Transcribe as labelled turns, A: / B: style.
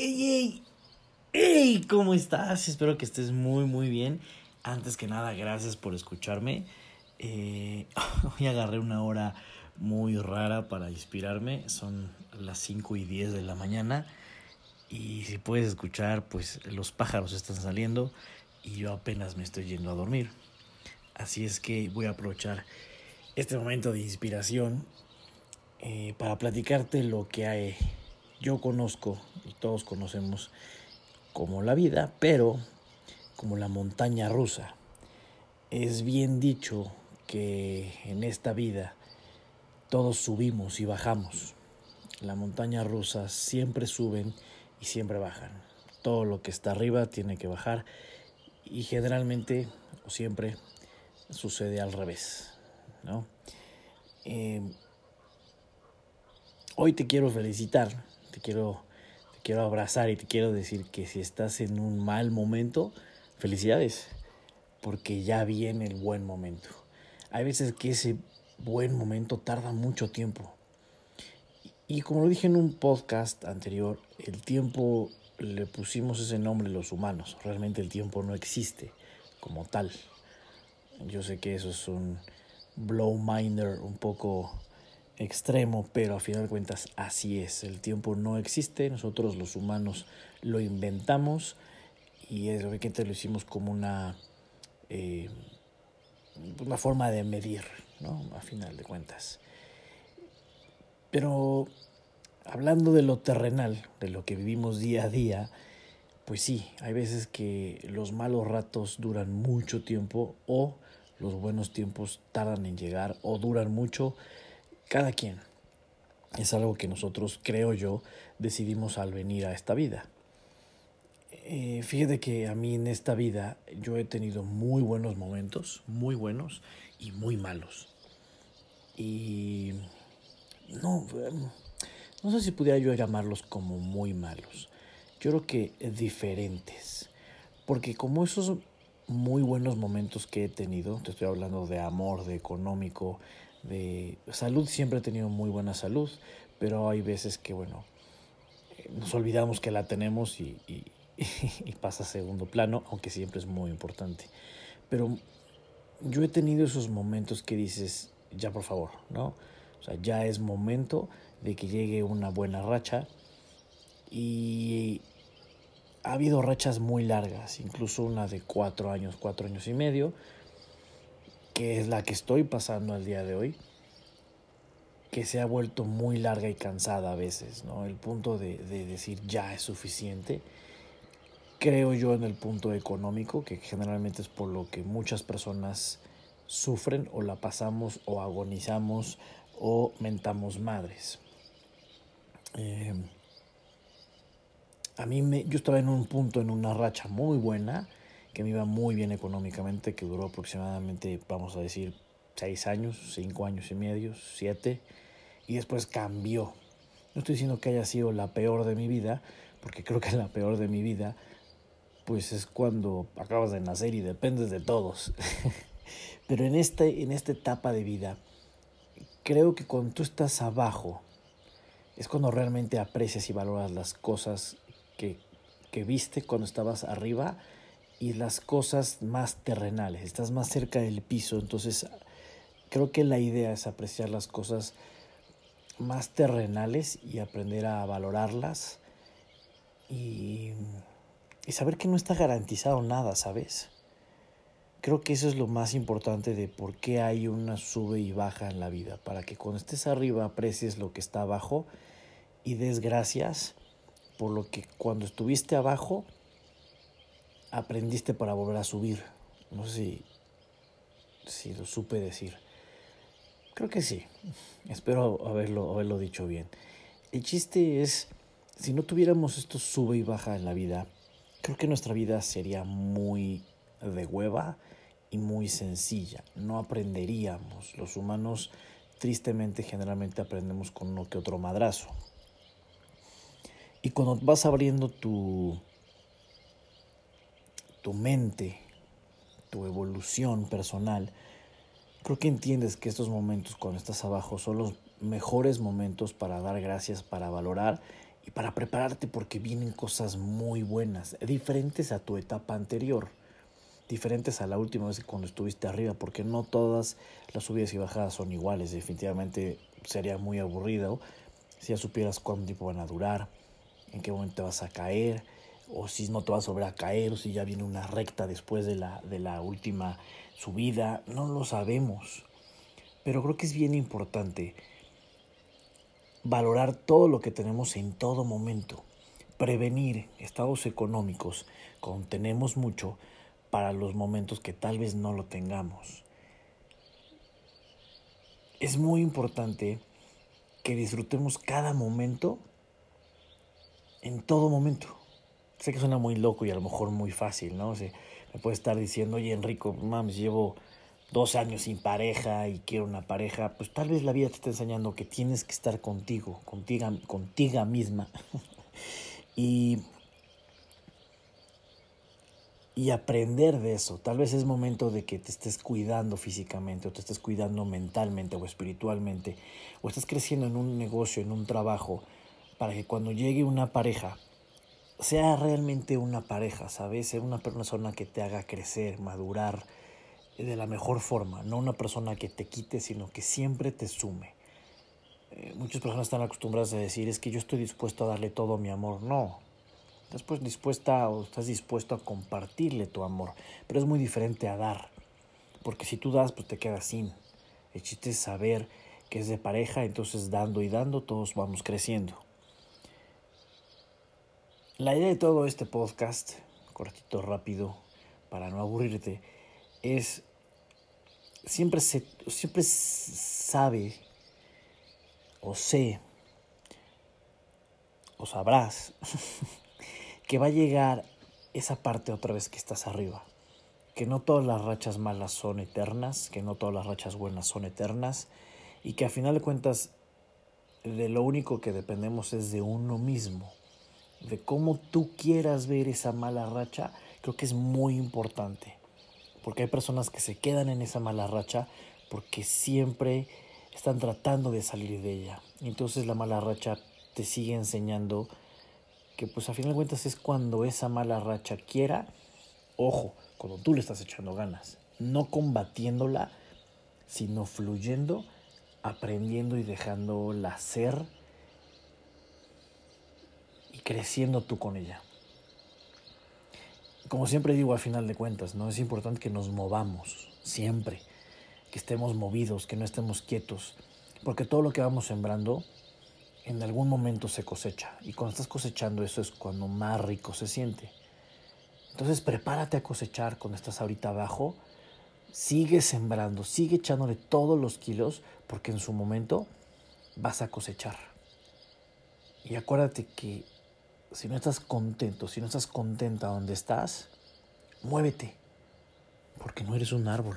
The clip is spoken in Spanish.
A: ¡Ey, ey! ¡Ey! ¿Cómo estás? Espero que estés muy, muy bien. Antes que nada, gracias por escucharme. Eh, hoy agarré una hora muy rara para inspirarme. Son las 5 y 10 de la mañana. Y si puedes escuchar, pues los pájaros están saliendo y yo apenas me estoy yendo a dormir. Así es que voy a aprovechar este momento de inspiración eh, para platicarte lo que hay yo conozco y todos conocemos como la vida, pero como la montaña rusa. Es bien dicho que en esta vida todos subimos y bajamos. La montaña rusa siempre suben y siempre bajan. Todo lo que está arriba tiene que bajar y generalmente o siempre sucede al revés. ¿no? Eh, hoy te quiero felicitar te quiero, quiero abrazar y te quiero decir que si estás en un mal momento, felicidades, porque ya viene el buen momento. Hay veces que ese buen momento tarda mucho tiempo. Y como lo dije en un podcast anterior, el tiempo le pusimos ese nombre los humanos. Realmente el tiempo no existe como tal. Yo sé que eso es un blow minder un poco extremo, pero a final de cuentas así es. El tiempo no existe, nosotros los humanos lo inventamos y es obviamente lo hicimos como una, eh, una forma de medir, ¿no? A final de cuentas. Pero hablando de lo terrenal, de lo que vivimos día a día, pues sí, hay veces que los malos ratos duran mucho tiempo o los buenos tiempos tardan en llegar o duran mucho cada quien. Es algo que nosotros, creo yo, decidimos al venir a esta vida. Eh, fíjate que a mí en esta vida yo he tenido muy buenos momentos, muy buenos y muy malos. Y no, no sé si pudiera yo llamarlos como muy malos. Yo creo que diferentes. Porque como esos muy buenos momentos que he tenido, te estoy hablando de amor, de económico, de salud siempre he tenido muy buena salud, pero hay veces que, bueno, nos olvidamos que la tenemos y, y, pasa a segundo plano, aunque siempre es muy importante. Pero yo he tenido esos momentos que dices, ya por favor, ¿no? O sea, ya es momento de que llegue una buena racha y ha habido rachas muy largas, incluso una de cuatro años, cuatro años y medio, que es la que estoy pasando al día de hoy, que se ha vuelto muy larga y cansada a veces, ¿no? El punto de, decir ya es suficiente. Creo yo en el punto económico, que generalmente es por lo que muchas personas sufren o la pasamos o agonizamos o mentamos madres. Eh, a mí me, yo estaba en un punto, en una racha muy buena, que me iba muy bien económicamente, que duró aproximadamente, vamos a decir, seis años, cinco años y medio, siete, y después cambió. No estoy diciendo que haya sido la peor de mi vida, porque creo que la peor de mi vida, pues es cuando acabas de nacer y dependes de todos. Pero en, este, en esta etapa de vida, creo que cuando tú estás abajo, es cuando realmente aprecias y valoras las cosas que, que viste cuando estabas arriba y las cosas más terrenales, estás más cerca del piso, entonces creo que la idea es apreciar las cosas más terrenales y aprender a valorarlas y, saber que no está garantizado nada, ¿sabes? Creo que eso es lo más importante de por qué hay una sube y baja en la vida, para que cuando estés arriba aprecies lo que está abajo y des gracias por lo que cuando estuviste abajo aprendiste para volver a subir. No sé si, si lo supe decir. Creo que sí. Espero haberlo, haberlo dicho bien. El chiste es, si no tuviéramos esto sube y baja en la vida, creo que nuestra vida sería muy de hueva y muy sencilla. No aprenderíamos. Los humanos tristemente generalmente aprendemos con uno que otro madrazo. Y cuando vas abriendo tu, tu mente, tu evolución personal, creo que entiendes que estos momentos cuando estás abajo son los mejores momentos para dar gracias, para valorar y para prepararte porque vienen cosas muy buenas, diferentes a tu etapa anterior, diferentes a la última vez cuando estuviste arriba, porque no todas las subidas y bajadas son iguales, definitivamente sería muy aburrido si ya supieras cuánto tiempo van a durar, en qué momento te vas a caer, o si no te vas a volver a caer, o si ya viene una recta después de la, de la última subida, no lo sabemos. Pero creo que es bien importante valorar todo lo que tenemos en todo momento, prevenir estados económicos cuando tenemos mucho para los momentos que tal vez no lo tengamos. Es muy importante que disfrutemos cada momento en todo momento. Sé que suena muy loco y a lo mejor muy fácil, ¿no? O me puede estar diciendo, oye Enrico, mames, llevo dos años sin pareja y quiero una pareja, pues tal vez la vida te está enseñando que tienes que estar contigo, contigo, contigo misma. y, y aprender de eso. Tal vez es momento de que te estés cuidando físicamente o te estés cuidando mentalmente o espiritualmente o estás creciendo en un negocio, en un trabajo, para que cuando llegue una pareja, sea realmente una pareja, ¿sabes? Sea una persona que te haga crecer, madurar, de la mejor forma, no una persona que te quite, sino que siempre te sume. Eh, muchas personas están acostumbradas a decir, es que yo estoy dispuesto a darle todo mi amor. No, estás pues dispuesta o estás dispuesto a compartirle tu amor, pero es muy diferente a dar, porque si tú das, pues te quedas sin. El chiste es saber que es de pareja, entonces dando y dando todos vamos creciendo. La idea de todo este podcast, cortito, rápido, para no aburrirte, es siempre, se, siempre sabe o sé o sabrás que va a llegar esa parte otra vez que estás arriba. Que no todas las rachas malas son eternas, que no todas las rachas buenas son eternas y que a final de cuentas de lo único que dependemos es de uno mismo. De cómo tú quieras ver esa mala racha, creo que es muy importante. Porque hay personas que se quedan en esa mala racha porque siempre están tratando de salir de ella. Entonces la mala racha te sigue enseñando que pues a final de cuentas es cuando esa mala racha quiera, ojo, cuando tú le estás echando ganas, no combatiéndola, sino fluyendo, aprendiendo y dejándola ser creciendo tú con ella como siempre digo al final de cuentas, ¿no? Es importante que nos movamos, siempre, que estemos movidos, que no estemos quietos, porque todo lo que vamos sembrando en algún momento se cosecha y cuando estás cosechando eso es cuando más rico se siente. Entonces prepárate a cosechar cuando estás ahorita abajo, sigue sembrando, sigue echándole todos los kilos porque en su momento vas a cosechar. Y acuérdate que si no estás contento, si no estás contenta donde estás, muévete, porque no eres un árbol.